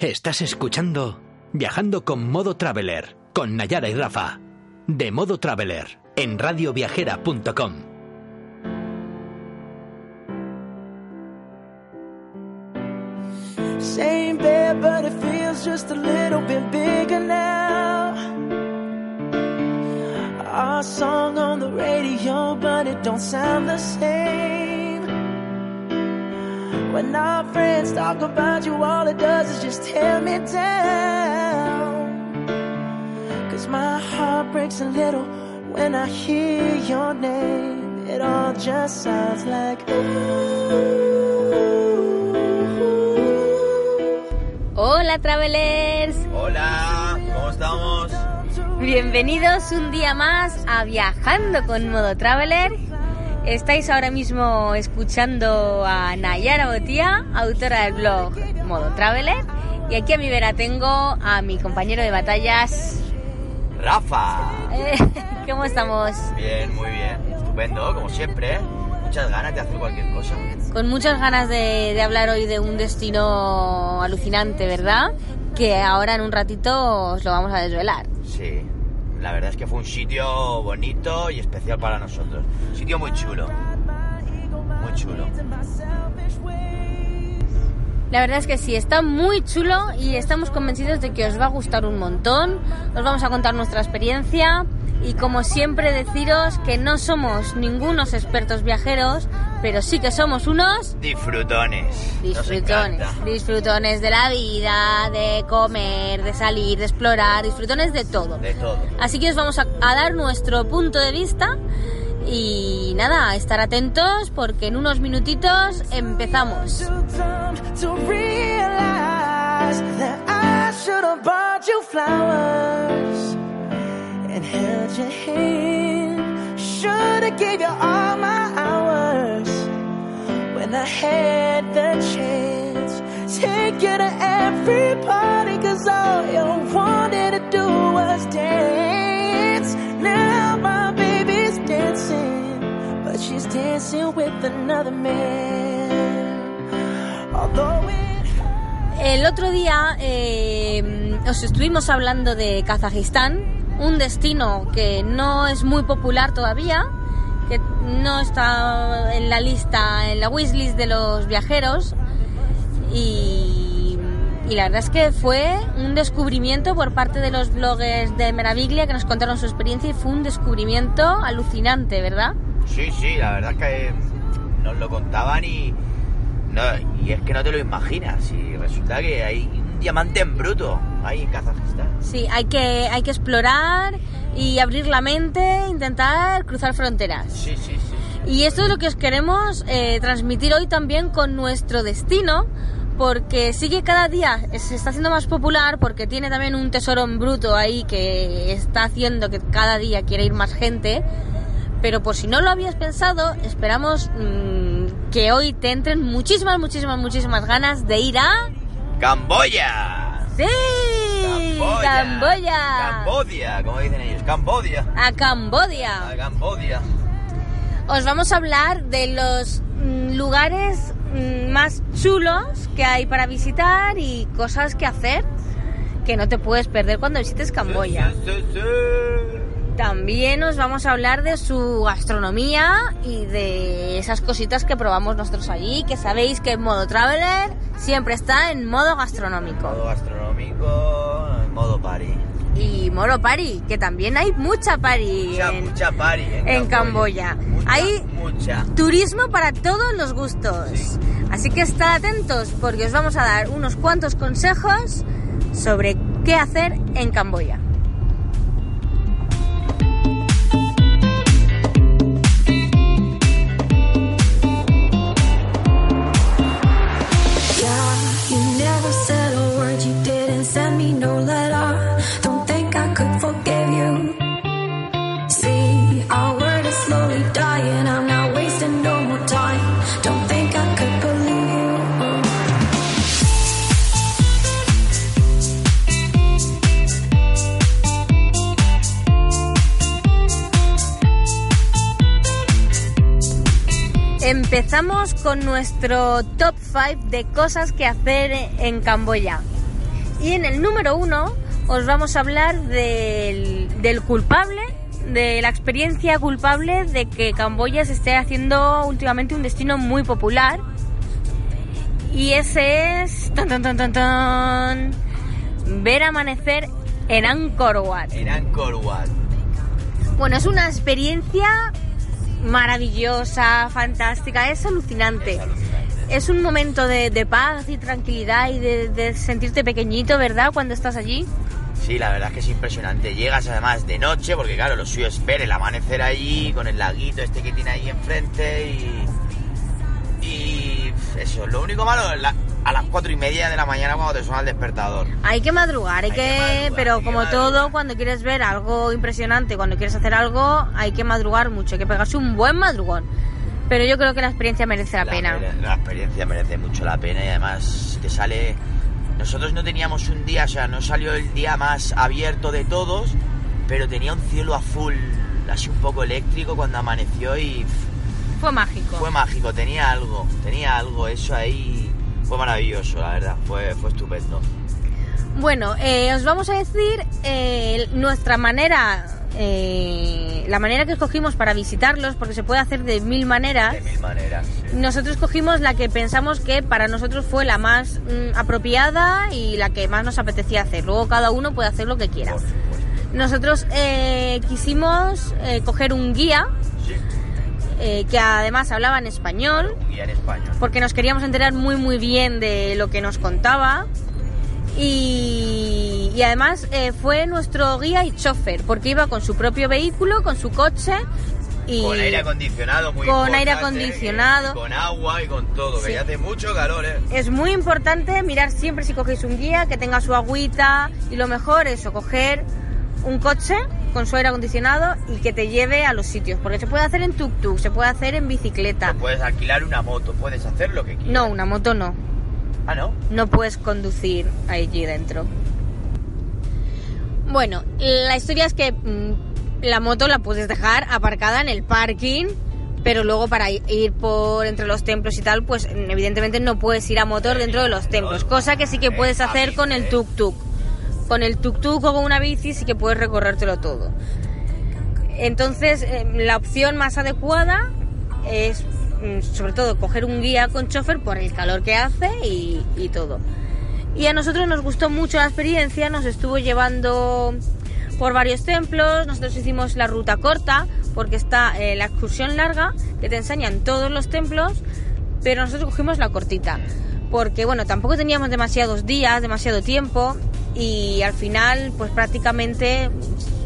Estás escuchando Viajando con Modo Traveler, con Nayara y Rafa, de Modo Traveler, en radioviajera.com. Same bed, but it feels just a little bit bigger now. Our song on the radio, but it don't sound the same. When our friends talk about you, all it does is just tear me down. Cause my heart breaks a little when I hear your name. It all just sounds like Hola travelers, Hola, ¿cómo estamos? bienvenidos un día más a Viajando con Modo Traveler. Estáis ahora mismo escuchando a Nayara Botía, autora del blog Modo Traveler. Y aquí a mi vera tengo a mi compañero de batallas. Rafa. Eh, ¿Cómo estamos? Bien, muy bien. Estupendo, como siempre. ¿eh? Muchas ganas de hacer cualquier cosa. Con muchas ganas de, de hablar hoy de un destino alucinante, ¿verdad? Que ahora en un ratito os lo vamos a desvelar. Sí, la verdad es que fue un sitio bonito y especial para nosotros. Sitio muy chulo. Muy chulo. La verdad es que sí, está muy chulo y estamos convencidos de que os va a gustar un montón. Os vamos a contar nuestra experiencia y como siempre deciros que no somos ningunos expertos viajeros, pero sí que somos unos Disfrutones. Disfrutones, disfrutones de la vida, de comer, de salir, de explorar, disfrutones de todo. De todo. Así que os vamos a, a dar nuestro punto de vista y nada, estar atentos porque en unos minutitos empezamos. And held your hand. Should have gave you all my hours when I had the chance. Take you to every party, cause all you wanted to do was dance. Now my baby's dancing, but she's dancing with another man. Although El otro día eh, os estuvimos hablando de Kazajistán, un destino que no es muy popular todavía, que no está en la lista, en la wishlist de los viajeros y, la verdad es que fue un descubrimiento por parte de los bloggers de Meraviglia que nos contaron su experiencia y fue un descubrimiento alucinante, ¿verdad? Sí, sí, la verdad es que nos lo contaban y. No, y es que no te lo imaginas. Y resulta que hay diamante en bruto ahí en Kazajistán. Sí, hay que, hay que explorar y abrir la mente, intentar cruzar fronteras. Sí, sí, sí. Y esto es lo que os queremos eh, transmitir hoy también con nuestro destino, porque sí que cada día se está haciendo más popular, porque tiene también un tesoro en bruto ahí que está haciendo que cada día quiera ir más gente. Pero por si no lo habías pensado, esperamos mm, que hoy te entren muchísimas, muchísimas, muchísimas ganas de ir a... ¡Camboya! ¡Sí! ¡Camboya! Cambodia, como dicen ellos. Cambodia. A Cambodia. A Cambodia. os vamos a hablar de los mm, lugares mm, más chulos que hay para visitar y cosas que hacer que no te puedes perder cuando visites Camboya. Sí, sí, sí. También os vamos a hablar de su gastronomía y de esas cositas que probamos nosotros allí, que sabéis que en modo traveler siempre está en modo gastronómico. Modo gastronómico, modo party. Y modo party, que también hay mucha party Mucha, en, mucha party en, en Camboya. Mucha, Hay mucha. turismo para todos los gustos. Sí. Así que estad atentos porque os vamos a dar unos cuantos consejos sobre qué hacer en Camboya. Said a word, you didn't send me no letter. Empezamos con nuestro top 5 de cosas que hacer en Camboya. Y en el número uno os vamos a hablar del, del culpable, de la experiencia culpable de que Camboya se esté haciendo últimamente un destino muy popular. Y ese es... tan, tan, tan, tan, ver amanecer en Angkor Wat. En Angkor Wat. Bueno, es una experiencia maravillosa, fantástica, es alucinante. Es alucinante. Es un momento de, de paz y tranquilidad y de, de sentirte pequeñito, ¿verdad? Cuando estás allí. Sí, la verdad es que es impresionante. Llegas además de noche, porque claro, lo suyo es ver el amanecer allí, con el laguito este que tiene ahí enfrente y... Y eso, lo único malo la- a las cuatro y media de la mañana cuando te suena el despertador. Hay que madrugar, hay, Hay que que, madrugar, pero hay que como madrugar. todo, cuando quieres ver algo impresionante, cuando quieres hacer algo, hay que madrugar mucho, hay que pegarse un buen madrugón. Pero yo creo que la experiencia merece la, pena. mere- La experiencia merece mucho la pena y además te sale... Nosotros no teníamos un día, o sea, no salió el día más abierto de todos, pero tenía un cielo azul, así un poco eléctrico cuando amaneció y Fue mágico. fue mágico, tenía algo, tenía algo, eso ahí fue maravilloso, la verdad, fue, fue estupendo. Bueno, eh, os vamos a decir eh, nuestra manera, eh, la manera que escogimos para visitarlos, porque se puede hacer de mil maneras. De mil maneras. sí. Nosotros cogimos la que pensamos que para nosotros fue la más mm, apropiada y la que más nos apetecía hacer. Luego cada uno puede hacer lo que quiera. Por. Nosotros eh, quisimos eh, coger un guía Sí, eh, que además hablaba en español, en porque nos queríamos enterar muy muy bien de lo que nos contaba. Y, y además eh, fue nuestro guía y chofer, porque iba con su propio vehículo, con su coche y Con aire acondicionado, muy Con aire acondicionado. y con agua y con todo, Sí. que ya hace mucho calor, ¿eh? es muy importante mirar siempre si cogéis un guía que tenga su agüita y lo mejor es o coger un coche con su aire acondicionado y que te lleve a los sitios, porque se puede hacer en tuk-tuk, se puede hacer en bicicleta. Puedes alquilar una moto, puedes hacer lo que quieras. No, una moto no. Ah, ¿no? no puedes conducir allí dentro. Bueno, la historia es que mm, la moto la puedes dejar aparcada en el parking, pero luego para ir por entre los templos y tal, pues mm, evidentemente no puedes ir a motor dentro de los templos, cosa que sí que puedes hacer con el tuk-tuk. Con el tuk-tuk o con una bici sí que puedes recorrértelo todo. Entonces, eh, la opción más adecuada es, mm, sobre todo, coger un guía con chofer por el calor que hace y, todo. Y a nosotros nos gustó mucho la experiencia, nos estuvo llevando por varios templos, nosotros hicimos la ruta corta, porque está eh, la excursión larga, que te enseñan todos los templos, pero nosotros cogimos la cortita, porque bueno, tampoco teníamos demasiados días, demasiado tiempo, y al final, pues prácticamente,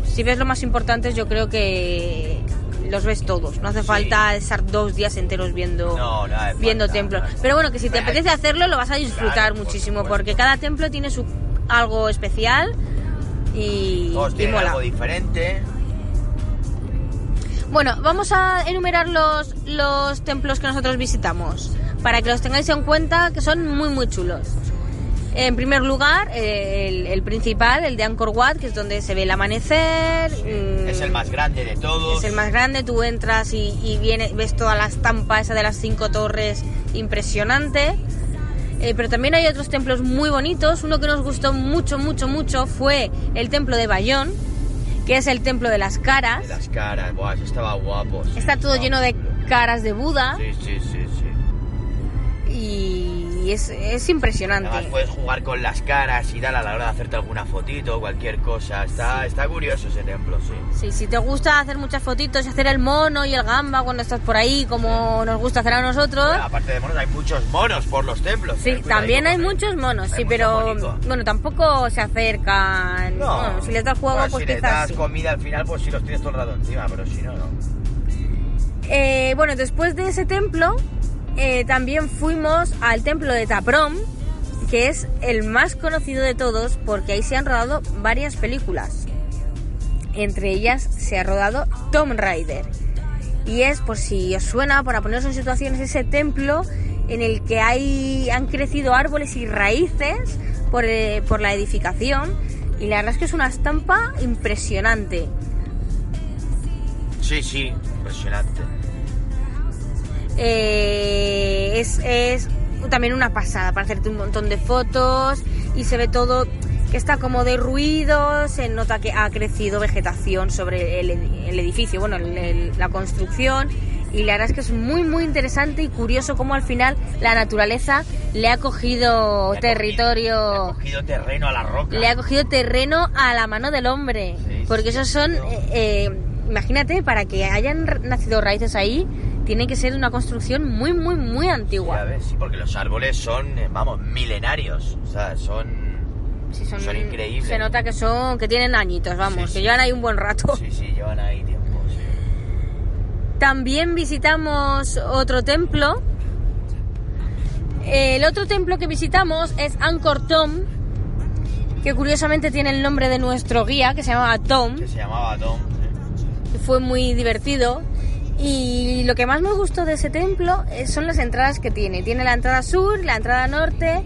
si ves lo más importante, yo creo que los ves todos, no hace Sí. falta estar dos días enteros viendo, No, no hace viendo templos. no Pero bueno, que si te apetece hacerlo, lo vas a disfrutar Claro, muchísimo, porque cada templo tiene su algo especial y, Todos y tienen mola. algo diferente. Bueno, vamos a enumerar los, los templos que nosotros visitamos, para que los tengáis en cuenta, que son muy, muy chulos. En primer lugar, eh, el, el principal, el de Angkor Wat, que es donde se ve el amanecer. mm, Es el más grande de todos. Es el más grande, tú entras y, y viene, ves toda la estampa esa de las cinco torres, impresionante. Eh, pero también hay otros templos muy bonitos. Uno que nos gustó mucho, mucho, mucho fue el templo de Bayón, que es el templo de las caras. De las caras, buah, eso estaba guapo. sí, Está todo lleno de caras de Buda Sí, sí, sí, sí. y es, es impresionante. Además puedes jugar con las caras y tal a la hora de hacerte alguna fotito o cualquier cosa. Está, está curioso ese templo, sí. Sí, si te gusta hacer muchas fotitos y hacer el mono y el gamba cuando estás por ahí, como nos gusta hacer a nosotros. Bueno, aparte de monos, hay muchos monos por los templos. Sí, también hay muchos monos, Hay sí, pero bueno, tampoco se acercan. No, Bueno, si les das juego, Bueno, pues si les das comida al final, pues sí los tienes todo el rato encima, pero si no, no. Eh, bueno, después de ese templo, eh, también fuimos al templo de Taprom, que es el más conocido de todos porque ahí se han rodado varias películas. Entre ellas se ha rodado Tomb Raider. Y es, por si os suena, para poneros en situaciones, ese templo en el que hay, han crecido árboles y raíces por, eh, por la edificación. Y la verdad es que es una estampa impresionante. Sí, sí, impresionante. Eh, es, es también una pasada para hacerte un montón de fotos. y se ve todo que está como derruido, se nota que ha crecido vegetación sobre el, el edificio, bueno, el- el- la construcción y la verdad es que es muy muy interesante y curioso cómo al final la naturaleza le ha cogido Le ha territorio cogido- le ha cogido terreno a la roca. le ha cogido terreno a la mano del hombre. Sí, porque sí, esos son, eh, eh, imagínate, para que hayan nacido raíces ahí, tiene que ser una construcción muy, muy, muy antigua. ves, sí, porque los árboles son, eh, vamos, milenarios. O sea, son... Sí, son, son increíbles. Se nota que son, que tienen añitos, vamos, Sí, que llevan ahí un buen rato. Sí, sí, llevan ahí tiempo, sí. También visitamos otro templo. El otro templo que visitamos es Angkor Tom, que curiosamente tiene el nombre de nuestro guía, que se llamaba Tom. Que se llamaba Tom. fue muy divertido. Y lo que más me gustó de ese templo eh, son las entradas que tiene. Tiene la entrada sur, la entrada norte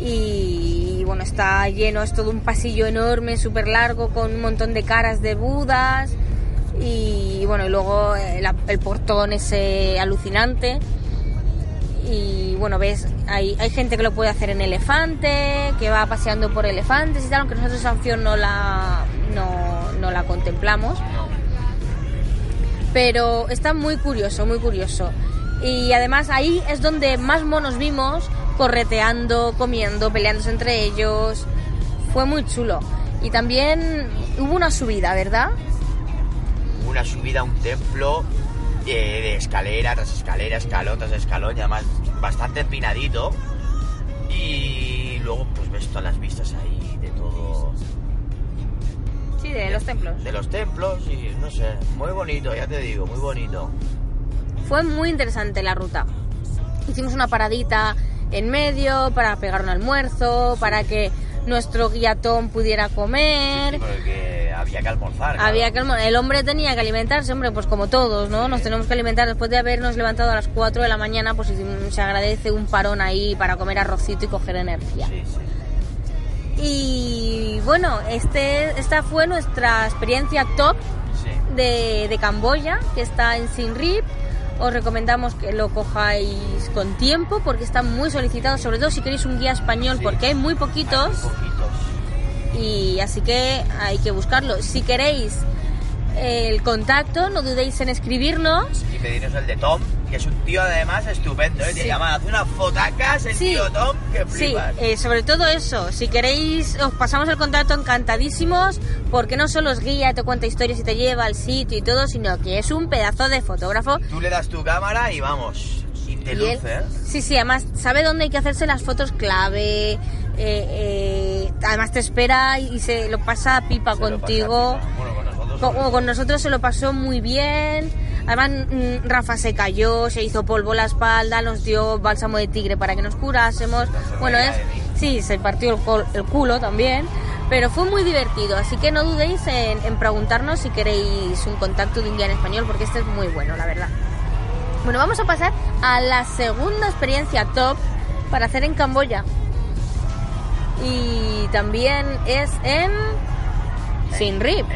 y bueno, está lleno, es todo un pasillo enorme, súper largo, con un montón de caras de budas y bueno, y luego eh, el portón ese alucinante. Y bueno, ves, hay, hay gente que lo puede hacer en elefante, que va paseando por elefantes y tal, aunque nosotros esa opción no la, no, no la contemplamos pero está muy curioso, muy curioso. Y además ahí es donde más monos vimos correteando, comiendo, peleándose entre ellos. Fue muy chulo. Y también hubo una subida, ¿verdad? Una subida a un templo eh, de escalera tras escalera, escalón tras escalón, y además bastante empinadito. Y luego pues ves todas las vistas ahí de Sí, de los templos. de los templos y no sé, muy bonito, ya te digo, muy bonito. Fue muy interesante la ruta. Hicimos una paradita en medio para pegar un almuerzo, para que nuestro guiatón pudiera comer. Porque había que almorzar. claro. Había que almo- el hombre tenía que alimentarse, hombre, pues como todos, ¿no? Nos tenemos que alimentar después de habernos levantado a las 4 de la mañana, pues se agradece un parón ahí para comer arrocito y coger energía. Sí, sí. Y bueno, este, esta fue nuestra experiencia top sí. de, de Camboya, que está en Siem Reap. Os recomendamos que lo cojáis con tiempo porque está muy solicitado, sobre todo si queréis un guía español, Sí. porque hay muy poquitos Hay muy poquitos. y así que hay que buscarlo. Si queréis el contacto, no dudéis en escribirnos. Y pedirnos el de Tom, que es un tío además estupendo, ¿eh? Te Sí. llaman, hace unas fotacas el Sí. tío Tom que Sí, flipas. eh, sobre todo eso. Si queréis, os pasamos el contacto encantadísimos, porque no solo os guía, te cuenta historias y te lleva al sitio y todo, sino que es un pedazo de fotógrafo. Tú le das tu cámara y vamos. Y te él- luce, ¿eh? sí, sí, además sabe dónde hay que hacerse las fotos clave. eh, eh, además te espera y se lo pasa pipa Se lo pasa contigo. pipa. Bueno, con nosotros. Se lo pasó muy bien. Además, mm, Rafa se cayó, se hizo polvo la espalda, nos dio bálsamo de tigre para que nos curásemos. Se Bueno, sí, se partió el, culo también. Pero fue muy divertido, así que no dudéis en, preguntarnos si queréis un contacto de un guía en español, porque este es muy bueno, la verdad. Bueno, vamos a pasar a la segunda experiencia top para hacer en Camboya. Y también es en Siem Reap.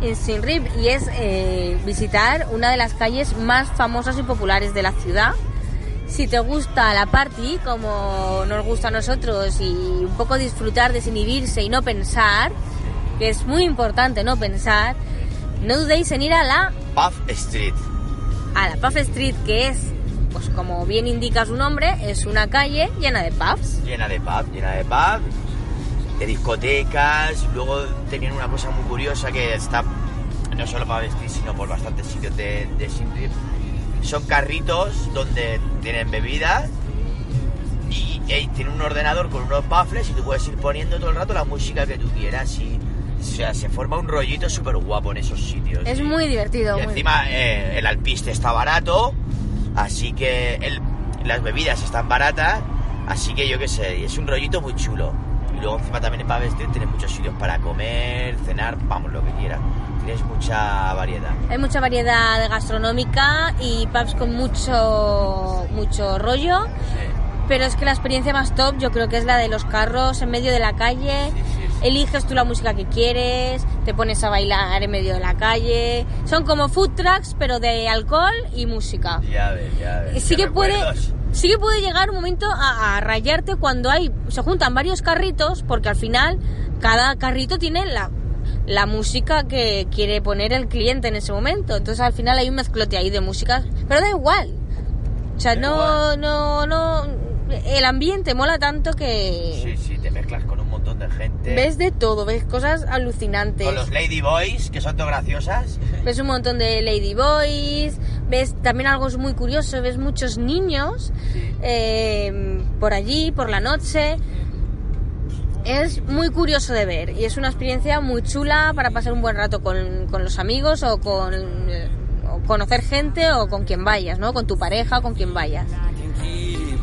En Siem Reap y es eh, visitar una de las calles más famosas y populares de la ciudad. Si te gusta la party, como nos gusta a nosotros, y un poco disfrutar, desinhibirse y no pensar, que es muy importante no pensar, no dudéis en ir a la, Puff Street. a la Puff Street, que es, pues como bien indica su nombre, es una calle llena de pubs. Llena de pub, llena de pub, de discotecas. Luego tenían una cosa muy curiosa que está no solo para vestir, sino por bastantes sitios de, de. Son carritos donde tienen bebidas y, y tienen un ordenador con unos baffles y tú puedes ir poniendo todo el rato la música que tú quieras y o sea, se forma un rollito súper guapo en esos sitios. Es y- muy divertido. y muy- encima eh, el alpiste está barato, así que el- las bebidas están baratas, así que yo qué sé, es un rollito muy chulo. Y luego encima también en Pavestre este tienes muchos sitios para comer, cenar, vamos, lo que quieras. Tienes mucha variedad. Hay mucha variedad gastronómica y pubs con mucho, mucho rollo. Pero es que la experiencia más top yo creo que es la de los carros en medio de la calle. Sí, sí, sí. Eliges tú la música que quieres, te pones a bailar en medio de la calle. Son como food trucks, pero de alcohol y música. Ya ves, ya ves. Sí que puede, recuerdos. Sí que puede llegar un momento a, a rayarte cuando hay se juntan varios carritos, porque al final cada carrito tiene la, la música que quiere poner el cliente en ese momento. Entonces al final hay un mezclote ahí de músicas, pero da igual. O sea, Da no, igual. no, no. El ambiente mola tanto que Sí, sí, te mezclas con un gente. ves de todo, ves cosas alucinantes. Con los Lady Boys, que son todo graciosas. Ves un montón de ladyboys, ves también algo muy curioso, ves muchos niños Sí. eh, por allí, por la noche. Es muy curioso de ver y es una experiencia muy chula para pasar un buen rato con, con los amigos o con eh, o conocer gente o con quien vayas, ¿no? Con tu pareja o con quien vayas.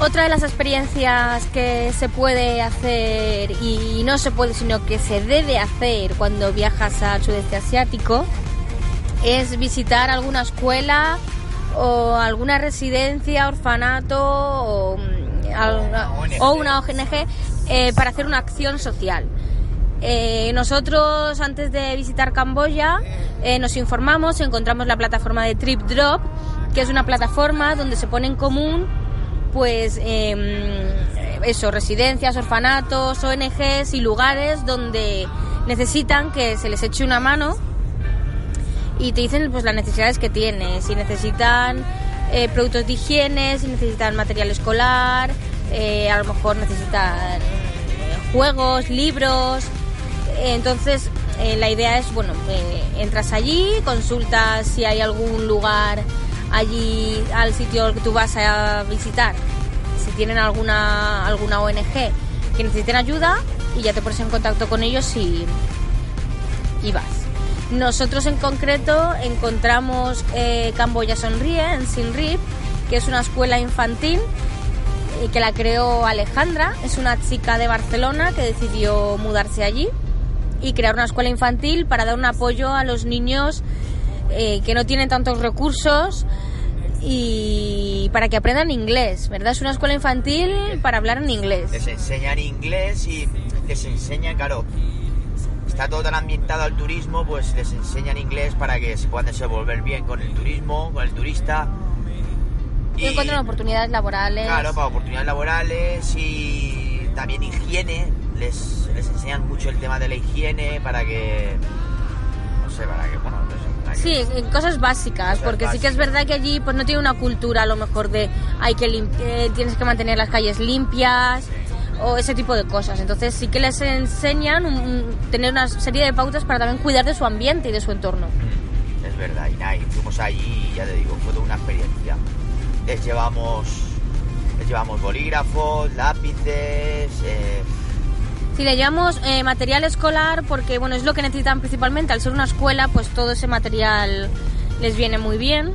Otra de las experiencias que se puede hacer y no se puede, sino que se debe hacer cuando viajas al sudeste asiático es visitar alguna escuela o alguna residencia, orfanato o, mm, alguna- ONG. o una ONG eh, para hacer una acción social. Eh, nosotros antes de visitar Camboya eh, nos informamos, encontramos la plataforma de Trip Drop, que es una plataforma donde se pone en común pues em, eso, residencias, orfanatos, ONGs y lugares donde necesitan que se les eche una mano y te dicen pues las necesidades que tienes, si necesitan eh, productos de higiene, si necesitan material escolar, eh, a lo mejor necesitan eh, juegos, libros. Entonces la idea es, bueno, entras allí, consultas si hay algún lugar allí al sitio que tú vas a visitar, si tienen alguna, alguna ONG que necesiten ayuda y ya te pones en contacto con ellos y, y vas. Nosotros en concreto encontramos eh, Camboya Sonríe en Sin Rip, que es una escuela infantil eh, que la creó Alejandra, es una chica de Barcelona que decidió mudarse allí y crear una escuela infantil para dar un apoyo a los niños eh, que no tienen tantos recursos y para que aprendan inglés, ¿verdad? Es una escuela infantil para hablar en inglés. Les enseñan inglés y les enseñan, claro, está todo tan ambientado al turismo, pues les enseñan inglés para que se puedan desenvolver bien con el turismo, con el turista. Y encuentran oportunidades laborales. Claro, para oportunidades laborales y también higiene. Les, les enseñan mucho el tema de la higiene para que. No sé, para que. Bueno, Sí, en cosas básicas, porque sí que es verdad que allí pues no tiene una cultura a lo mejor de hay que eh, tienes que mantener las calles limpias o ese tipo de cosas. Entonces sí que les enseñan un- un- tener una serie de pautas para también cuidar de su ambiente y de su entorno. Mm, Es verdad, y nada, fuimos allí y ya te digo, fue toda una experiencia. Les llevamos. Les llevamos bolígrafos, lápices. eh, Si le llevamos eh, material escolar, porque bueno, es lo que necesitan principalmente, al ser una escuela, pues todo ese material les viene muy bien.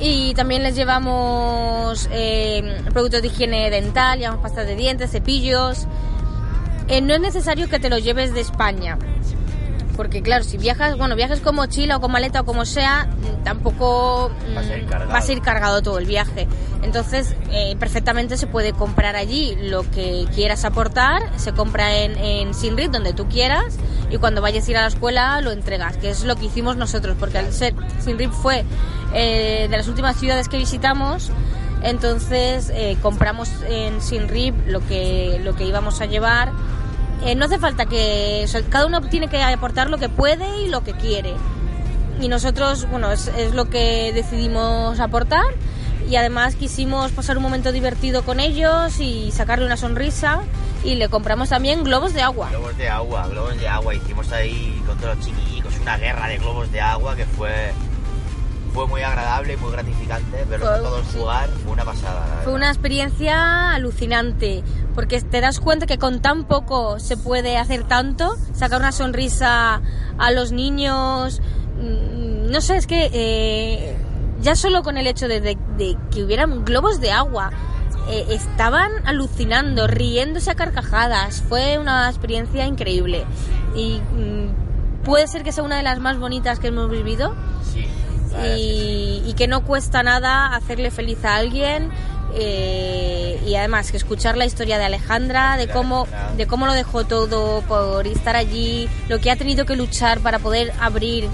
Y también les llevamos eh, productos de higiene dental, llevamos pastas de dientes, cepillos. Eh, no es necesario que te los lleves de España. Porque claro, si viajas, bueno, viajas con mochila o con maleta o como sea, tampoco mm, Vas a ir cargado. vas a ir cargado todo el viaje. Entonces, eh, perfectamente se puede comprar allí lo que quieras aportar, se compra en, en Sinrit, donde tú quieras, y cuando vayas a ir a la escuela lo entregas, que es lo que hicimos nosotros, porque al ser Sinrit fue eh, de las últimas ciudades que visitamos, entonces eh, compramos en Sinrip lo que, lo que íbamos a llevar. Eh, no hace falta que... o sea, cada uno tiene que aportar lo que puede y lo que quiere. Y nosotros, bueno, es, es lo que decidimos aportar. Y además quisimos pasar un momento divertido con ellos y sacarle una sonrisa. Y le compramos también globos de agua. Globos de agua, globos de agua. Hicimos ahí con todos los chiquillos una guerra de globos de agua que fue fue muy agradable y muy gratificante verlos a Fue- todos sí. jugar. Fue una pasada. Fue una experiencia alucinante, porque te das cuenta que con tan poco se puede hacer tanto, sacar una sonrisa a los niños, mm, no sé, es que eh, ya solo con el hecho de, de- de que hubieran globos de agua, eh, estaban alucinando, riéndose a carcajadas, fue una experiencia increíble y mm, puede ser que sea una de las más bonitas que hemos vivido sí. y que no cuesta nada hacerle feliz a alguien eh, y además que escuchar la historia de Alejandra de cómo de cómo lo dejó todo por estar allí lo que ha tenido que luchar para poder abrir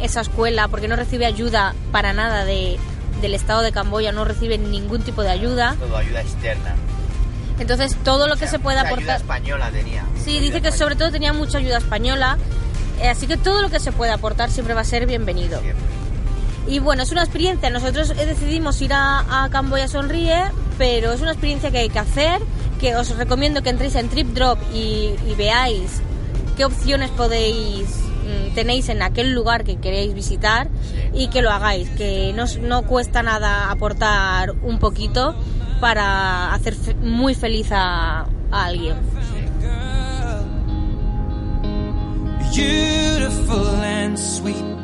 esa escuela porque no recibe ayuda para nada de del estado de Camboya no recibe ningún tipo de ayuda Todo ayuda externa. entonces todo lo que O sea, se ayuda aportar española tenía. Sí, Ayuda dice que española. sobre todo tenía mucha ayuda española, eh, así que todo lo que se puede aportar siempre va a ser bienvenido. Siempre. Y bueno, es una experiencia, nosotros eh, decidimos ir a, a Camboya Sonríe, pero es una experiencia que hay que hacer, que os recomiendo que entréis en TripDrop y, y veáis qué opciones podéis mm, tenéis en aquel lugar que queréis visitar y que lo hagáis, que no, no cuesta nada aportar un poquito para hacer fe- muy feliz a, a alguien. beautiful and sweet.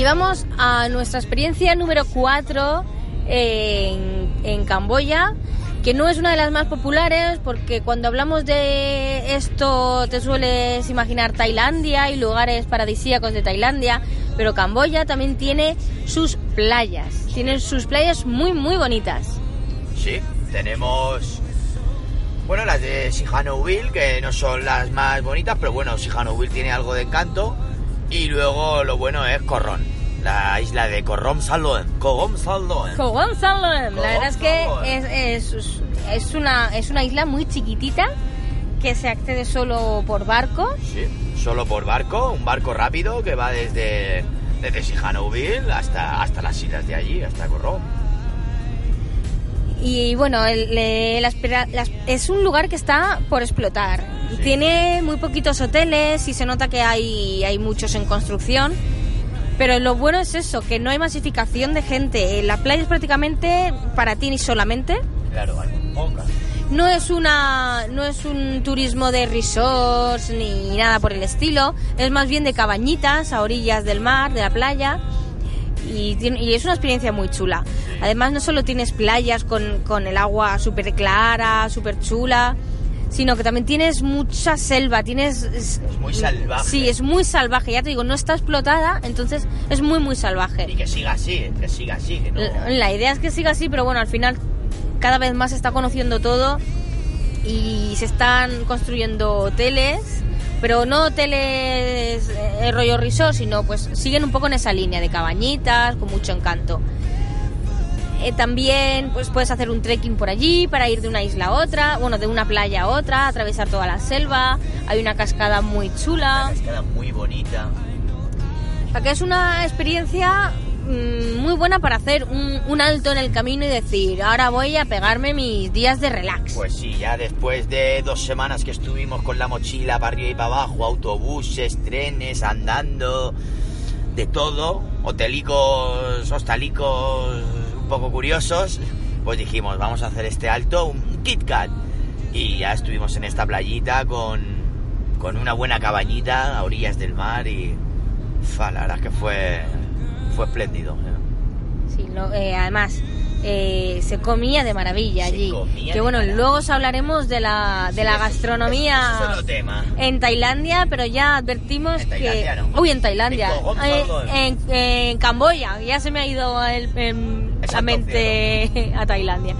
Y vamos a nuestra experiencia número 4 en, en Camboya, que no es una de las más populares porque cuando hablamos de esto te sueles imaginar Tailandia y lugares paradisíacos de Tailandia, pero Camboya también tiene sus playas, tiene sus playas muy muy bonitas. Sí, tenemos. Bueno, las de Sihanoukville, que no son las más bonitas, pero bueno, Sihanoukville tiene algo de encanto. Y luego lo bueno es Corrón, la isla de Corrom Salón. Corrom Salón. Kogon Salem, la verdad es que es, es, es una, es una isla muy chiquitita que se accede solo por barco Sí, solo por barco, un barco rápido que va desde, desde hasta, hasta las islas de allí, hasta Corrom. Y bueno, el- las- es un lugar que está por explotar. Sí. Tiene muy poquitos hoteles y se nota que hay, hay muchos en construcción. Pero lo bueno es eso, que no hay masificación de gente. La playa es prácticamente para ti ni solamente. Claro, hay pocas. No es una no es un turismo de resorts ni nada por el estilo, es más bien de cabañitas a orillas del mar, de la playa. Y, tiene- y es una experiencia muy chula. Además, no solo tienes playas con, con el agua súper clara, súper chula, sino que también tienes mucha selva, tienes... Es, muy salvaje. Sí, es muy salvaje, ya te digo, no está explotada, entonces es muy, muy salvaje. Y que siga así, que siga así. Que no... La la idea es que siga así, pero bueno, al final cada vez más se está conociendo todo y se están construyendo hoteles, pero no hoteles eh, rollo resort, sino pues siguen un poco en esa línea de cabañitas, con mucho encanto. Eh, también pues puedes hacer un trekking por allí para ir de una isla a otra, bueno, de una playa a otra, atravesar toda la selva. Hay una cascada muy Una chula. cascada muy bonita. O sea, que es una experiencia muy buena para hacer un, un alto en el camino y decir, ahora voy a pegarme mis días de relax. Pues sí, ya después de dos semanas que estuvimos con la mochila para arriba y para abajo, autobuses, trenes, andando, de todo, hotelicos, hostalicos un poco curiosos, pues dijimos, vamos a hacer este alto, un Kit Kat. Y ya estuvimos en esta playita con, con una buena cabañita a orillas del mar y fa, la verdad es que fue, fue espléndido. ¿eh? Sí, lo- eh, además, eh, se comía de maravilla Se allí. comía Que bueno, maravilla. luego os hablaremos de la, de la eso- gastronomía eso es otro tema. en Tailandia, pero ya advertimos En que... No. Uy, en Tailandia. En Eh, Camboya, ya se me ha ido el- em, la mente a Tailandia.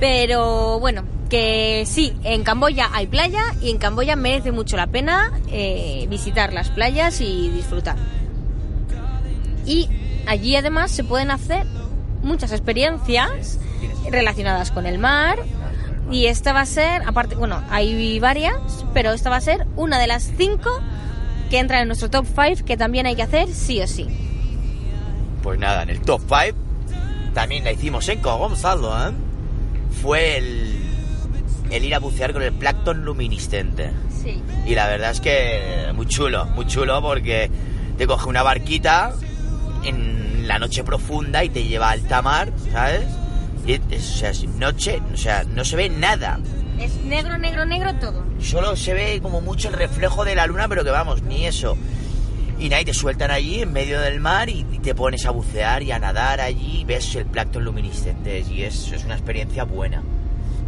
Pero bueno, que sí, en Camboya hay playa y en Camboya merece mucho la pena eh, visitar las playas y disfrutar. Y allí además se pueden hacer muchas experiencias relacionadas con el mar. Y esta va a ser, aparte, bueno, hay varias, pero esta va a ser una de las cinco que entran en nuestro top 5 que también hay que hacer sí o sí. Pues nada, en el top 5 también la hicimos en Gonzalo, ¿eh? Fue el, el ir a bucear con el plancton luminiscente. Sí. Y la verdad es que muy chulo, muy chulo porque te coge una barquita en la noche profunda y te lleva a alta mar, ¿sabes? Y es, o sea, es noche, o sea, no se ve nada. Es negro, negro, negro todo. Solo se ve como mucho el reflejo de la luna, pero que vamos, ni eso. Y nada, y te sueltan allí en medio del mar y, y te pones a bucear y a nadar allí y ves el plancton luminiscente. Y es, es una experiencia buena.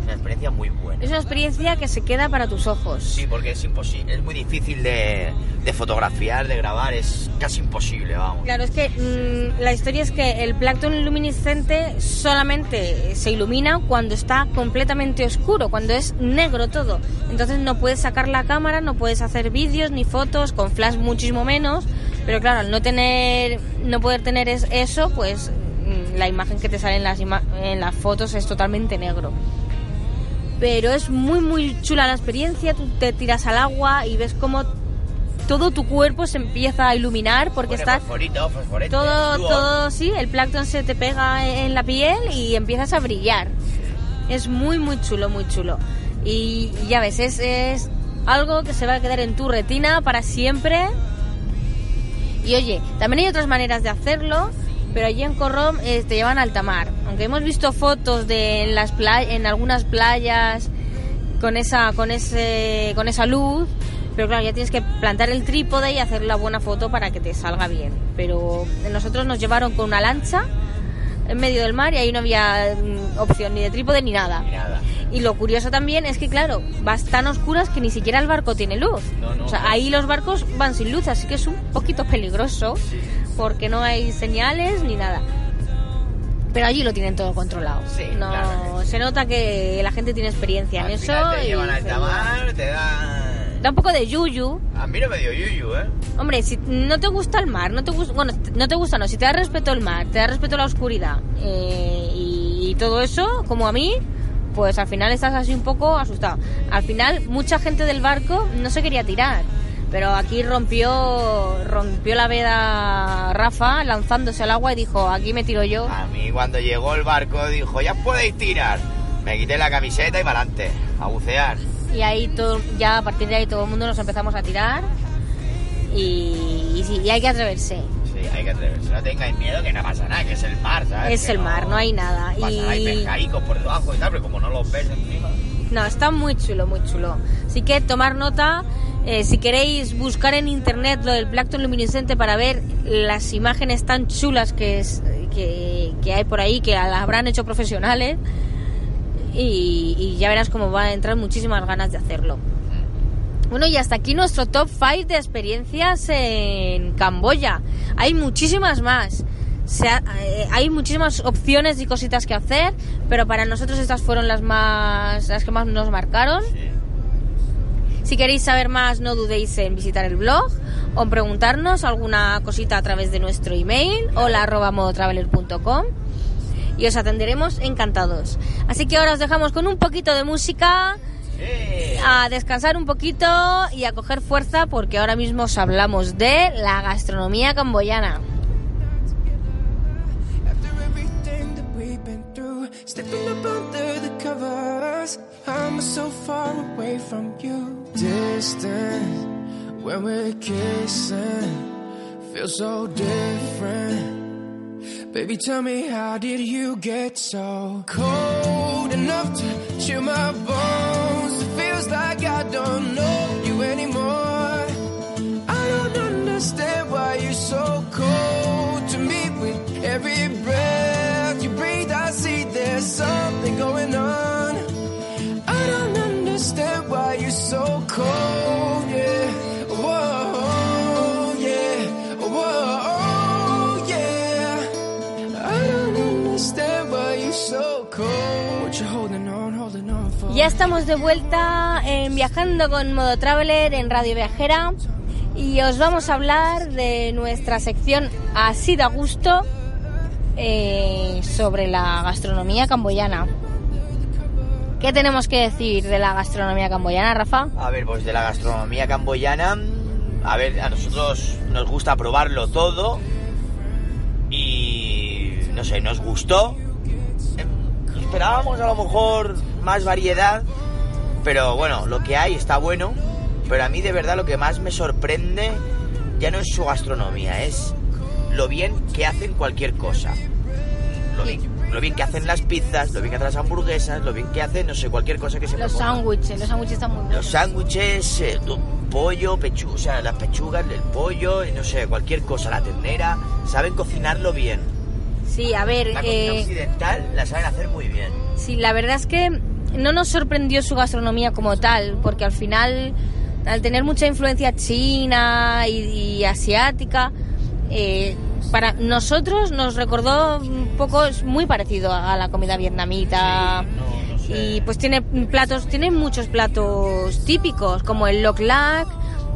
Es una experiencia muy buena. Es una experiencia que se queda para tus ojos. Sí, porque es imposible. Es muy difícil de, de fotografiar, de grabar. Es casi imposible, vamos. Claro, es que mm, la historia es que el plancton luminiscente solamente se ilumina cuando está completamente oscuro, cuando es negro todo. Entonces no puedes sacar la cámara, no puedes hacer vídeos ni fotos, con flash muchísimo menos. Pero claro, al no tener, no poder tener es- eso, pues mm, la imagen que te sale en las, en las fotos es totalmente negro. Pero es muy muy chula la experiencia, tú te tiras al agua y ves cómo todo tu cuerpo se empieza a iluminar porque estás fosforito, fosforete, todo, flúor. todo, sí, el plancton se te pega en la piel y empiezas a brillar. Es muy, muy chulo, muy chulo. Y, y ya ves, es, es algo que se va a quedar en tu retina para siempre. Y oye, también hay otras maneras de hacerlo, pero allí en Corrom eh, te llevan a alta mar. Aunque hemos visto fotos de en las pla- en algunas playas con esa, con ese, con esa luz, pero claro, ya tienes que plantar el trípode y hacer la buena foto para que te salga bien. Pero nosotros nos llevaron con una lancha en medio del mar y ahí no había mm, opción ni de trípode ni nada. Ni nada. Y lo curioso también es que, claro, vas tan oscuras que ni siquiera el barco tiene luz. No, no, o sea, no. ahí los barcos van sin luz, así que es un poquito peligroso porque no hay señales ni nada. Pero allí lo tienen todo controlado. Sí, no, claro. Se nota que la gente tiene experiencia Al en eso. llevan te dan... Da un poco de yuyu. A mí no me dio yuyu, ¿eh? Hombre, si no te gusta el mar, no te gusta, bueno, no te gusta, no, si te da respeto el mar, te da respeto la oscuridad eh, y, y todo eso, como a mí, pues al final estás así un poco asustado. Al final, mucha gente del barco no se quería tirar, pero aquí rompió, rompió la veda Rafa lanzándose al agua y dijo, aquí me tiro yo. A mí cuando llegó el barco dijo, ya podéis tirar. Me quité la camiseta y para adelante, a bucear. Y ahí todo, ya a partir de ahí todo el mundo nos empezamos a tirar y, y sí, y hay que atreverse. Sí, hay que atreverse. No tengáis miedo que no pasa nada, que es el mar, ¿sabes? es que el mar, no hay nada. Pasa, hay Y pescaicos por debajo y tal, pero como no los ves encima. no, está muy chulo, muy chulo. Así que tomar nota, eh, si queréis buscar en internet lo del plancton luminiscente para ver las imágenes tan chulas que, es, que, hay por ahí, que las habrán hecho profesionales, y, ya verás cómo van a entrar muchísimas ganas de hacerlo. Bueno, y hasta aquí nuestro top 5 de experiencias en Camboya. Hay muchísimas más. Eh, hay muchísimas opciones y cositas que hacer, pero para nosotros estas fueron las más las que más nos marcaron. Si queréis saber más, no dudéis en visitar el blog o en preguntarnos alguna cosita a través de nuestro email hola arroba modotraveler.com y os atenderemos encantados. Así que ahora os dejamos con un poquito de música a descansar un poquito y a coger fuerza porque ahora mismo os hablamos de la gastronomía camboyana. Stepping up under the covers, I'm so far away from you. Distant when we're kissing, feels so different. Baby, tell me how did you get so cold enough to chill my bones? It feels like I don't know Ya estamos de vuelta en Viajando con Modo Traveler en Radio Viajera y os vamos a hablar de nuestra sección Así da gusto eh, sobre la gastronomía camboyana. ¿Qué tenemos que decir de la gastronomía camboyana, Rafa? A ver, pues de la gastronomía camboyana, a ver, a nosotros nos gusta probarlo todo y no sé, nos gustó. Em, Esperábamos a lo mejor más variedad, pero bueno, lo que hay está bueno. Pero a mí de verdad lo que más me sorprende ya no es su gastronomía, es lo bien que hacen cualquier cosa. Lo bien, lo bien que hacen las pizzas, lo bien que hacen las hamburguesas, lo bien que hacen, no sé, cualquier cosa que se Los sándwiches, los sándwiches están muy buenos. Los sándwiches, eh, pollo, pechuga, o sea, las pechugas, el pollo, y no sé, cualquier cosa, la ternera, saben cocinarlo bien. Sí, a ver, La cocina eh, occidental la saben hacer muy bien. Sí, la verdad es que no nos sorprendió su gastronomía como tal, porque al final, al tener mucha influencia china y, y asiática, eh, para nosotros nos recordó un poco, es muy parecido a la comida vietnamita. No, no sé. Y pues tiene platos, tiene muchos platos típicos, como el lok lak,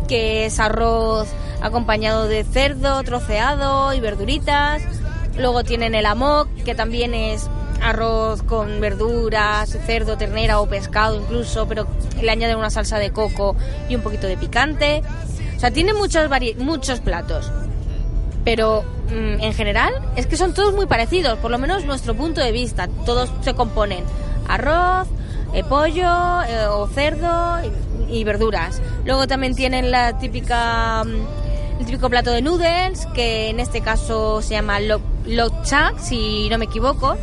que es arroz acompañado de cerdo troceado y verduritas. Luego tienen el amok, que también es arroz con verduras, cerdo, ternera o pescado incluso, pero le añaden una salsa de coco y un poquito de picante. O sea, tiene muchos, muchos platos. Pero mm, en general es que son todos muy parecidos, por lo menos nuestro punto de vista. Todos se componen arroz, eh, pollo eh, o cerdo y, verduras. Luego también tienen la típica mm, el típico plato de noodles, que en este caso se llama lo, lok chak, si no me equivoco.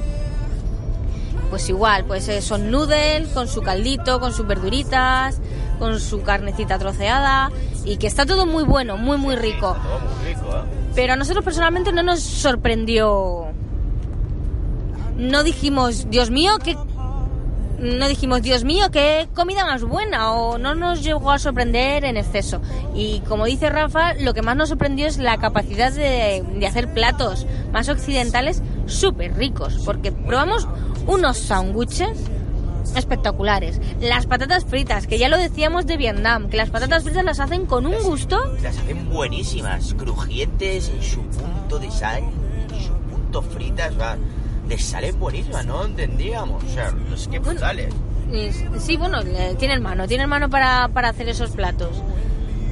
Pues igual, pues son noodles con su caldito, con sus verduritas, con su carnecita troceada y que está todo muy bueno, muy muy rico. Está todo muy rico, ¿eh? Pero a nosotros personalmente no nos sorprendió. No dijimos, Dios mío, qué. No dijimos, Dios mío, qué comida más buena, o no nos llegó a sorprender en exceso. Y como dice Rafa, lo que más nos sorprendió es la capacidad de, de hacer platos más occidentales súper ricos, porque probamos unos sándwiches espectaculares. Las patatas fritas, que ya lo decíamos de Vietnam, que las patatas fritas las hacen con un gusto Las hacen buenísimas, crujientes en su punto de sal, en su punto fritas, va. Les salen buenísimas, no entendíamos. O sea, es que brutales. Y- Sí, bueno, le- tienen mano, tienen mano para, para hacer esos platos.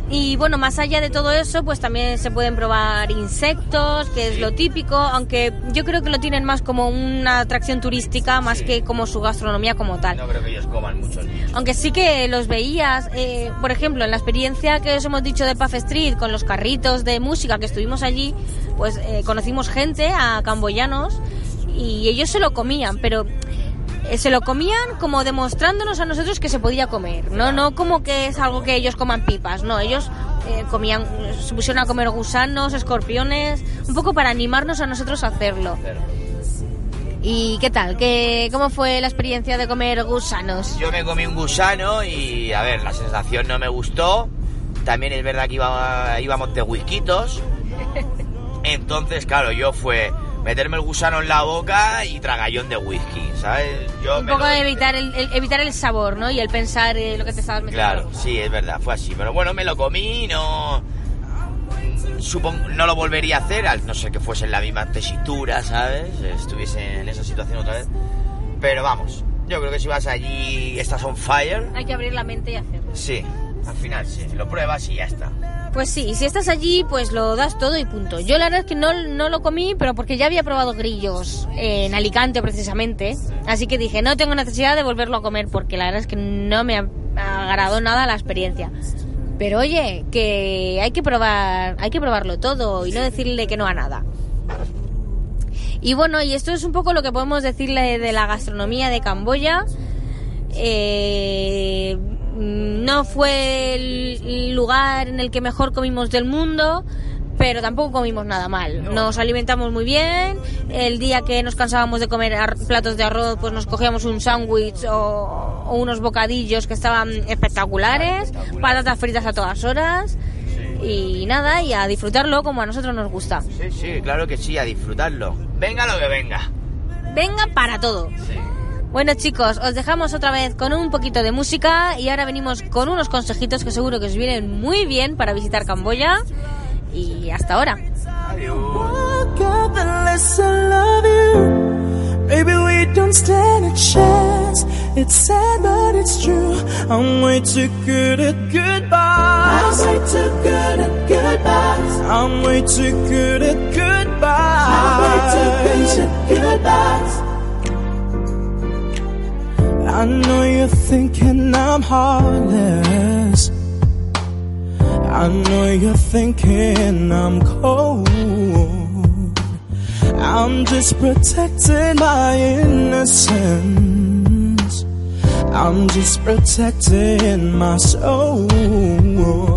Y bueno, más allá de todo eso, pues también se pueden probar insectos, que es lo típico, aunque yo creo que lo tienen más como una atracción turística, más que como su gastronomía como tal. No creo que ellos coman muchos niños. Aunque sí que los veías, eh, por ejemplo, en la experiencia que os hemos dicho de Puff Street, con los carritos de música que estuvimos allí, pues eh, conocimos gente, a camboyanos, y ellos se lo comían, pero eh, se lo comían como demostrándonos a nosotros que se podía comer, no no como que es algo que ellos coman pipas, no, ellos eh, comían, se pusieron a comer gusanos, escorpiones, un poco para animarnos a nosotros a hacerlo. ¿Y qué tal? ¿Qué, ¿Cómo fue la experiencia de comer gusanos? Yo me comí un gusano y, a ver, la sensación no me gustó. También es verdad que iba- íbamos de whiskitos. Entonces, claro, yo fue meterme el gusano en la boca y tragallón de whisky, ¿sabes? Yo Un poco lo- de evitar el, el- evitar el sabor, ¿no? Y el pensar eh, lo que te estabas metiendo. Claro, sí, es verdad, fue así. Pero bueno, me lo comí, no. Supongo, no lo volvería a hacer, al no ser que fuese en la misma tesitura, ¿sabes? Estuviese en esa situación otra vez. Pero vamos, yo creo que si vas allí, estás on fire, Hay que abrir la mente y hacerlo. sí, al final sí, lo pruebas y ya está. Pues sí, si estás allí, pues lo das todo y punto. Yo la verdad es que no, no lo comí, pero porque ya había probado grillos en Alicante precisamente. Así que dije, no tengo necesidad de volverlo a comer porque la verdad es que no me ha- agradó nada la experiencia. Pero oye, que hay que probar, hay que probarlo todo y no decirle que no a nada. Y bueno, y esto es un poco lo que podemos decirle de la gastronomía de Camboya. Eh, no fue el lugar en el que mejor comimos del mundo, pero tampoco comimos nada mal. Nos alimentamos muy bien. El día que nos cansábamos de comer platos de arroz, pues nos cogíamos un sándwich o, o unos bocadillos que estaban espectaculares, patatas fritas a todas horas. Y nada, y a disfrutarlo como a nosotros nos gusta. Sí, sí, claro que sí, a disfrutarlo. Venga lo que venga. Venga para todo. Bueno chicos, os dejamos otra vez con un poquito de música y ahora venimos con unos consejitos que seguro que os vienen muy bien para visitar Camboya. Y hasta ahora. Walk I know you're thinking I'm heartless. I know you're thinking I'm cold. I'm just protecting my innocence.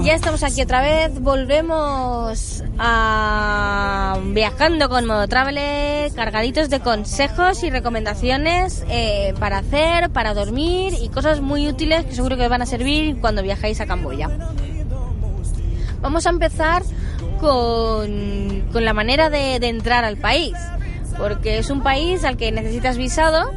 Ya estamos aquí otra vez, volvemos a viajando con Modo Traveler, cargaditos de consejos y recomendaciones eh, para hacer, para dormir y cosas muy útiles que seguro que os van a servir cuando viajáis a Camboya. Vamos a empezar con, con la manera de entrar al país, porque es un país al que necesitas visado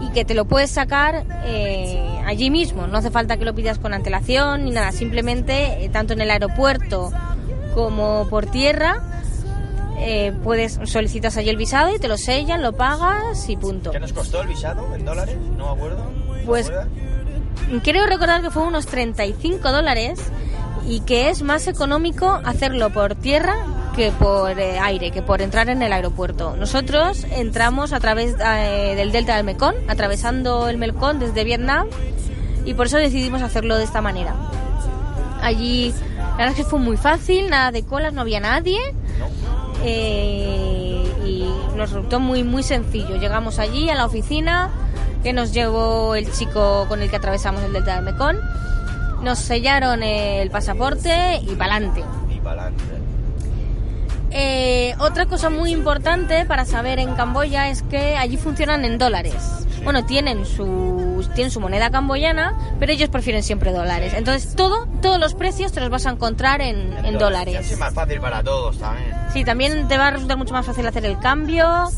y que te lo puedes sacar eh, allí mismo. No hace falta que lo pidas con antelación ni nada. Simplemente, eh, tanto en el aeropuerto como por tierra, eh, puedes solicitas allí el visado y te lo sellan, lo pagas y punto. ¿Qué nos costó el visado en dólares? No me acuerdo. ¿Te Pues-? Creo recordar que fue unos 35 dólares y que es más económico hacerlo por tierra que por eh, aire, que por entrar en el aeropuerto. Nosotros entramos a través eh, del delta del Mekong, atravesando el Mekong desde Vietnam y por eso decidimos hacerlo de esta manera. Allí, la verdad es que fue muy fácil, nada de colas, no había nadie. Eh, y nos resultó muy muy sencillo. Llegamos allí a la oficina que nos llevó el chico con el que atravesamos el delta del Mekong. Nos sellaron el pasaporte y pa'lante. Y para adelante. Eh, otra cosa muy importante para saber en Camboya es que allí funcionan en dólares. Bueno, tienen su, tienen su moneda camboyana, pero ellos prefieren siempre dólares. Entonces, todo, todos los precios te los vas a encontrar en, en Así dólares. es más fácil para todos también. Sí, también te va a resultar mucho más fácil hacer el cambio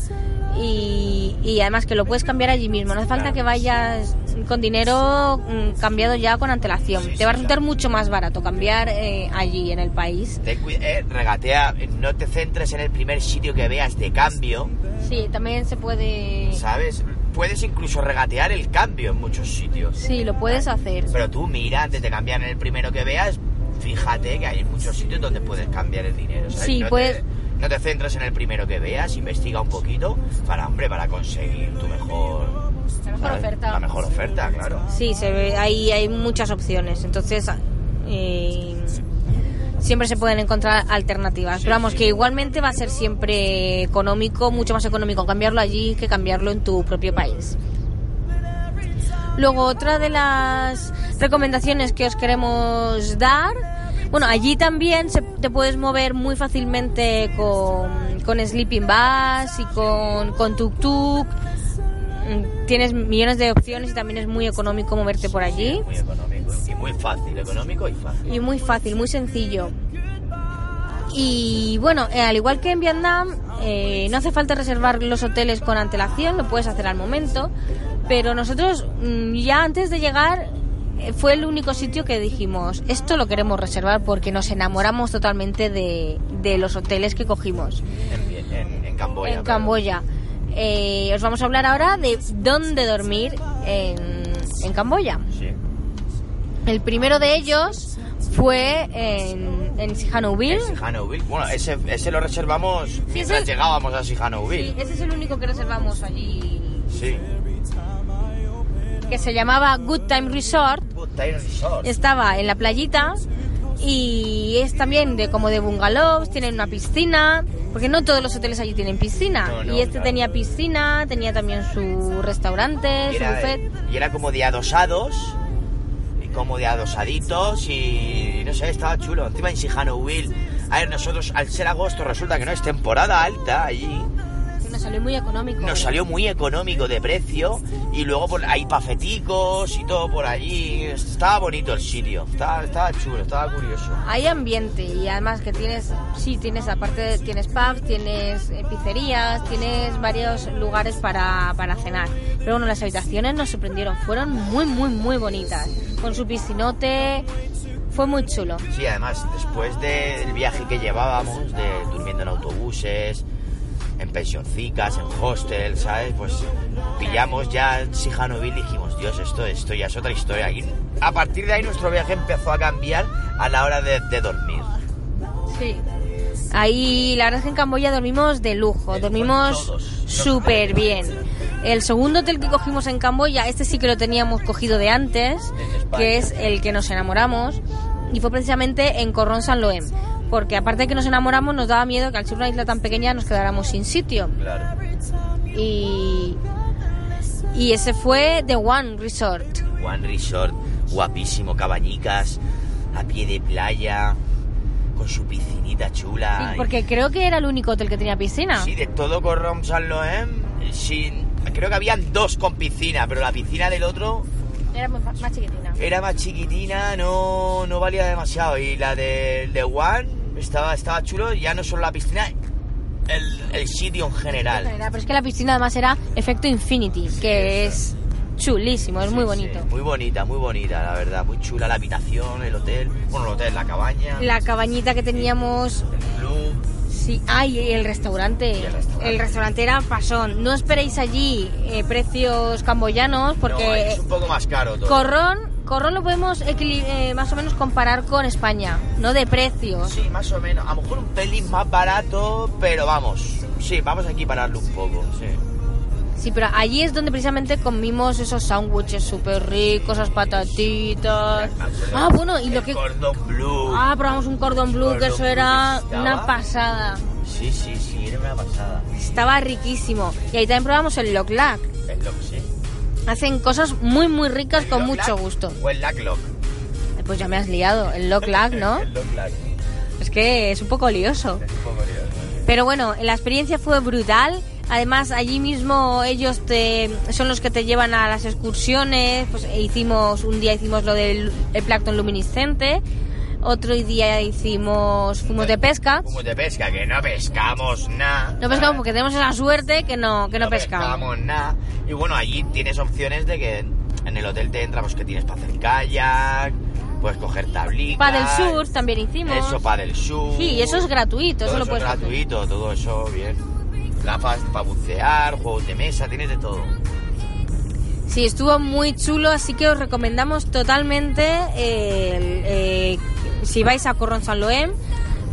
y, y además que lo puedes cambiar allí mismo. No hace falta que vayas con dinero mm, cambiado ya con antelación. Sí, te va a resultar claro. mucho más barato cambiar eh, allí en el país. Cuida- eh, regatea, no te centres en el primer sitio que veas de cambio, Sí, también se puede... ¿sabes? Puedes incluso regatear el cambio en muchos sitios. Sí, lo puedes hacer. Pero tú mira, antes de cambiar en el primero que veas, fíjate que hay muchos sitios donde puedes cambiar el dinero. ¿sabes? Sí, no puedes- Te, no te centres en el primero que veas, investiga un poquito para, hombre, para conseguir tu mejor... La mejor ¿sabes? oferta. La mejor oferta, claro. Sí, se ve, hay, hay muchas opciones. Entonces, eh, siempre se pueden encontrar alternativas. Pero vamos, que igualmente va a ser siempre económico, mucho más económico cambiarlo allí que cambiarlo en tu propio país. Luego, otra de las recomendaciones que os queremos dar, bueno, allí también se- te puedes mover muy fácilmente con, con Sleeping Bus y con, con Tuk Tuk. Mm, Tienes millones de opciones y también es muy económico moverte por allí. Muy económico y muy fácil, económico y fácil. Y muy fácil, muy sencillo. Y bueno, eh, al igual que en Vietnam, eh, no hace falta reservar los hoteles con antelación, lo puedes hacer al momento. Pero nosotros mm, ya antes de llegar eh, fue el único sitio que dijimos, esto lo queremos reservar porque nos enamoramos totalmente de, de los hoteles que cogimos En, en, en Camboya. en pero- Camboya. Eh, os vamos a hablar ahora de dónde dormir en, en Camboya. Sí. El primero de ellos fue en, en Sihanoukville. En Sihanoukville. Bueno, ese, ese lo reservamos mientras ese- llegábamos a Sí, Sihanoukville. ese es el único que reservamos allí, Sí. que se llamaba Good Time Resort. Good Time Resort. Estaba en la playita y es también de como de bungalows, tienen una piscina, porque no todos los hoteles allí tienen piscina. No, no, y este claro. tenía piscina, tenía también su restaurante, Y su era, buffet. y era como de adosados. Y como de adosaditos. Y no sé, estaba chulo. Encima en Sihanoukville. A ver, nosotros al ser agosto resulta que no es temporada alta allí. Nos salió muy económico. Nos salió muy económico de precio. Y luego por, hay pafeticos y todo por allí. Estaba bonito el sitio. Estaba, estaba chulo, estaba curioso. Hay ambiente y además que tienes, sí, tienes aparte, tienes pubs, tienes eh, pizzerías, tienes varios lugares para, para cenar. Pero bueno, las habitaciones nos sorprendieron, fueron muy, muy, muy bonitas. Con su piscinote, fue muy chulo. Sí, además, después del viaje que llevábamos, de durmiendo en autobuses, en pensioncicas, en hostels, ¿sabes? Pues pillamos ya Sihanoukville y dijimos, Dios, esto, esto ya es otra historia. Y a partir de ahí nuestro viaje empezó a cambiar a la hora de, de dormir. Sí. Ahí, la verdad es que en Camboya dormimos de lujo, dormimos súper bien. El segundo hotel que cogimos en Camboya, este sí que lo teníamos cogido de antes, que es el que nos enamoramos, y fue precisamente en Corrón San Loem. Porque aparte de que nos enamoramos, nos daba miedo que al ser una isla tan pequeña nos quedáramos sin sitio. Claro. Y, y ese fue The One Resort. One Resort, guapísimo, cabañicas, a pie de playa, con su piscinita chula. Sí, porque creo que era el único hotel que tenía piscina. Sí, de todo Corrom San Loem, sí, creo que habían dos con piscina, pero la piscina del otro Era más chiquitina. era más chiquitina, no, no valía demasiado. Y la de, de One estaba, estaba chulo, ya no solo la piscina, el, el sitio en general. Pero es que la piscina además era efecto Infinity, que es chulísimo, es muy bonito. sí, muy bonita, muy bonita, la verdad. Muy chula la habitación, el hotel. Bueno, el hotel, la cabaña, La cabañita que teníamos, el club. sí, ay, el restaurante. El restaurante. El restaurante era pasón. No esperéis allí eh, precios camboyanos No, porque es un poco más caro todo. Corrón, Corrón lo podemos eh, más o menos comparar con España, no de precios. Sí, más o menos. A lo mejor un pelín más barato, pero vamos. Sí, vamos a equipararlo un poco, sí. Sí, pero allí es donde precisamente comimos esos sándwiches súper ricos, esas patatitas. Ah, bueno, y lo que... Cordon blue. Ah, probamos un cordón blue, que eso era estaba- una pasada. Sí, sí, sí, era una pasada. Estaba riquísimo. Y ahí también probamos el Lock Lack. Es lo que sí. Hacen cosas muy, muy ricas ¿El con mucho gusto. O el Lack Lock. Eh, Pues ya me has liado, el Lock Lack, ¿no? El Lock Lack. Es que es un poco lioso. Es un poco lioso. Pero bueno, la experiencia fue brutal. Además, allí mismo ellos te, son los que te llevan a las excursiones. Pues e hicimos, un día hicimos lo del el plancton luminiscente. Otro día hicimos, fuimos de pesca. Fuimos de pesca, que no pescamos nada. No pescamos porque tenemos esa suerte que no, que no, pescamos. pescamos nada. Y bueno, allí tienes opciones de que en el hotel te entra, pues que tienes para hacer kayak, puedes coger tablitas. Paddle surf también hicimos. Eso, paddle surf. Sí, eso es gratuito, Todo eso lo eso puedes es hacer. gratuito, todo eso bien. Gafas para bucear, juegos de mesa, tienes de todo. Sí, estuvo muy chulo, así que os recomendamos totalmente, eh, el, eh, si vais a Corron San Loem,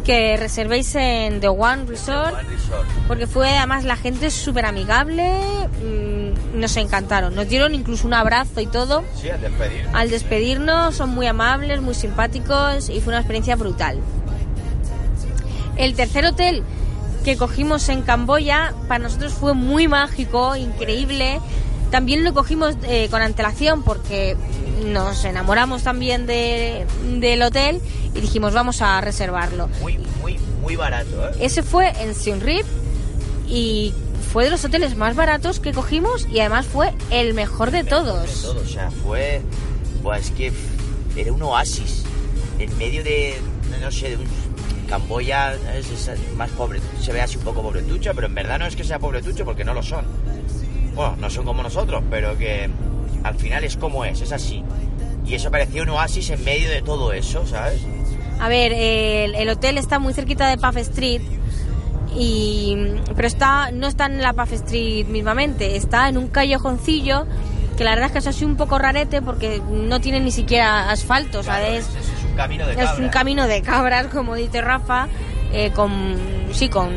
que reservéis en The One Resort, porque fue además la gente súper amigable, mm, nos encantaron, nos dieron incluso un abrazo y todo. Sí, al despedir. Al despedirnos son muy amables, muy simpáticos y fue una experiencia brutal. El tercer hotel que cogimos en Camboya para nosotros fue muy mágico, increíble. También lo cogimos eh, con antelación porque nos enamoramos también de- del hotel y dijimos vamos a reservarlo. Muy, muy, muy barato, ¿eh? Ese fue en Siem Reap y fue de los hoteles más baratos que cogimos y además fue el mejor de De todos. todo, o sea, fue. Pues es que era un oasis. En medio de. No sé, de un. Camboya es, es más pobre. Se ve así un poco pobretucho, pero en verdad no es que sea pobretucho porque no lo son. Bueno, no son como nosotros, pero que al final es como es, es así. Y eso parecía un oasis en medio de todo eso, ¿sabes? A ver, el, el hotel está muy cerquita de Puff Street y pero está no está en la Puff Street mismamente, está en un callejoncillo que la verdad es que es así un poco rarete porque no tiene ni siquiera asfalto, Claro, ¿sabes? es, es un camino de Es cabra. un camino de cabras, como dice Rafa, eh, con sí, con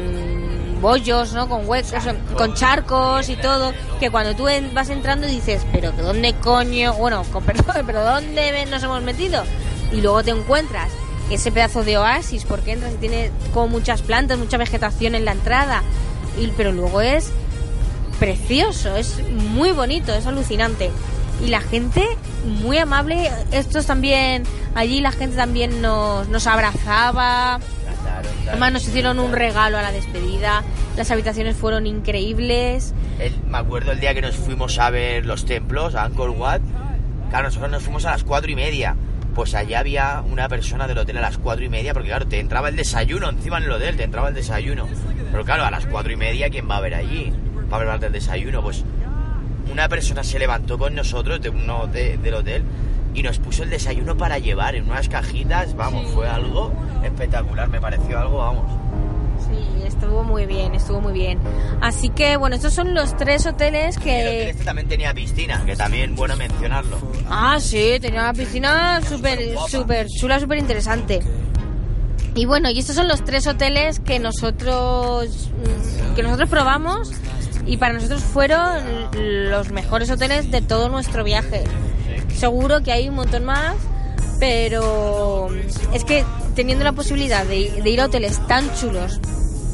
bollos, ¿no? Con huecos, con charcos y todo, que cuando tú en- vas entrando dices, pero ¿de dónde coño? Bueno, con perdón, pero ¿dónde nos hemos metido? Y luego te encuentras ese pedazo de oasis, porque entras y tiene como muchas plantas, mucha vegetación en la entrada, y, pero luego es precioso, es muy bonito, es alucinante. Y la gente muy amable, estos también, allí la gente también nos, nos abrazaba. Además nos hicieron un regalo a la despedida, las habitaciones fueron increíbles. El- me acuerdo el día que nos fuimos a ver los templos, a Angkor Wat. Claro, nosotros nos fuimos a las cuatro y media. Pues allá había una persona del hotel a las cuatro y media, porque claro, te entraba el desayuno encima en el hotel, te entraba el desayuno. Pero claro, a las cuatro y media, ¿quién va a ver allí? Va a ver del desayuno. Pues una persona se levantó con nosotros de uno de- del hotel y nos puso el desayuno para llevar en unas cajitas. Vamos, fue algo espectacular, me pareció algo, vamos. Sí, estuvo muy bien, estuvo muy bien. Así que bueno, estos son los tres hoteles El hotel que... este también tenía piscina, que también bueno mencionarlo. Ah, sí, tenía una piscina súper, súper chula, súper interesante. Y bueno, y estos son los tres hoteles que nosotros mm, que nosotros probamos y para nosotros fueron los mejores hoteles de todo nuestro viaje. Seguro que hay un montón más, pero es que teniendo la posibilidad de, ir a hoteles tan chulos,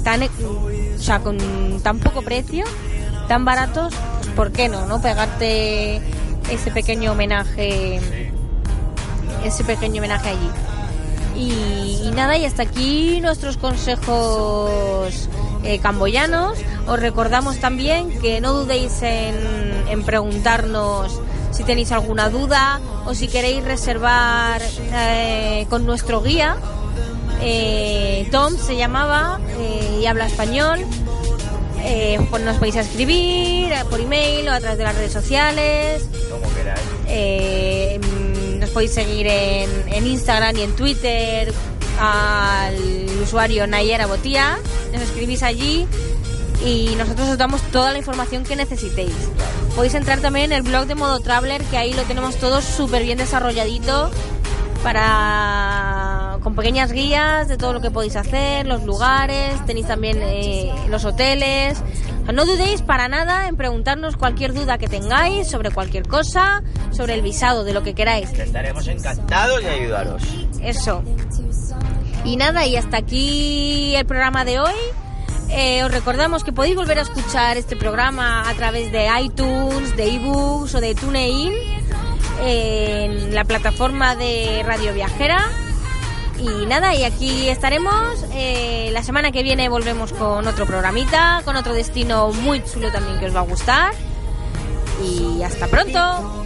tan, e- o sea, con tan poco precio, tan baratos, pues ¿por qué no, no? Pegarte ese pequeño homenaje, ese pequeño homenaje allí. Y, nada, y hasta aquí nuestros consejos eh, camboyanos. Os recordamos también que no dudéis en preguntarnos si tenéis alguna duda o si queréis reservar eh, con nuestro guía. Eh, Tom se llamaba eh, y habla español. Pues nos podéis escribir por email o a través de las redes sociales. Como queráis. Mm, nos podéis seguir en Instagram y en Twitter al usuario Nayera Botía. Nos escribís allí y nosotros os damos toda la información que necesitéis. Podéis entrar también en el blog de Modo Traveler, que ahí lo tenemos todo súper bien desarrolladito para con pequeñas guías de todo lo que podéis hacer, los lugares, tenéis también eh, los hoteles. No dudéis para nada en preguntarnos cualquier duda que tengáis sobre cualquier cosa, sobre el visado, de lo que queráis. Que estaremos encantados de ayudaros. Eso. Y nada, y hasta aquí el programa de hoy. Eh, os recordamos que podéis volver a escuchar este programa a través de iTunes, de ebooks o de TuneIn en la plataforma de Radio Viajera. Y nada, y aquí estaremos. Eh, la semana que viene volvemos con otro programita, con otro destino muy chulo también que os va a gustar. Y hasta pronto.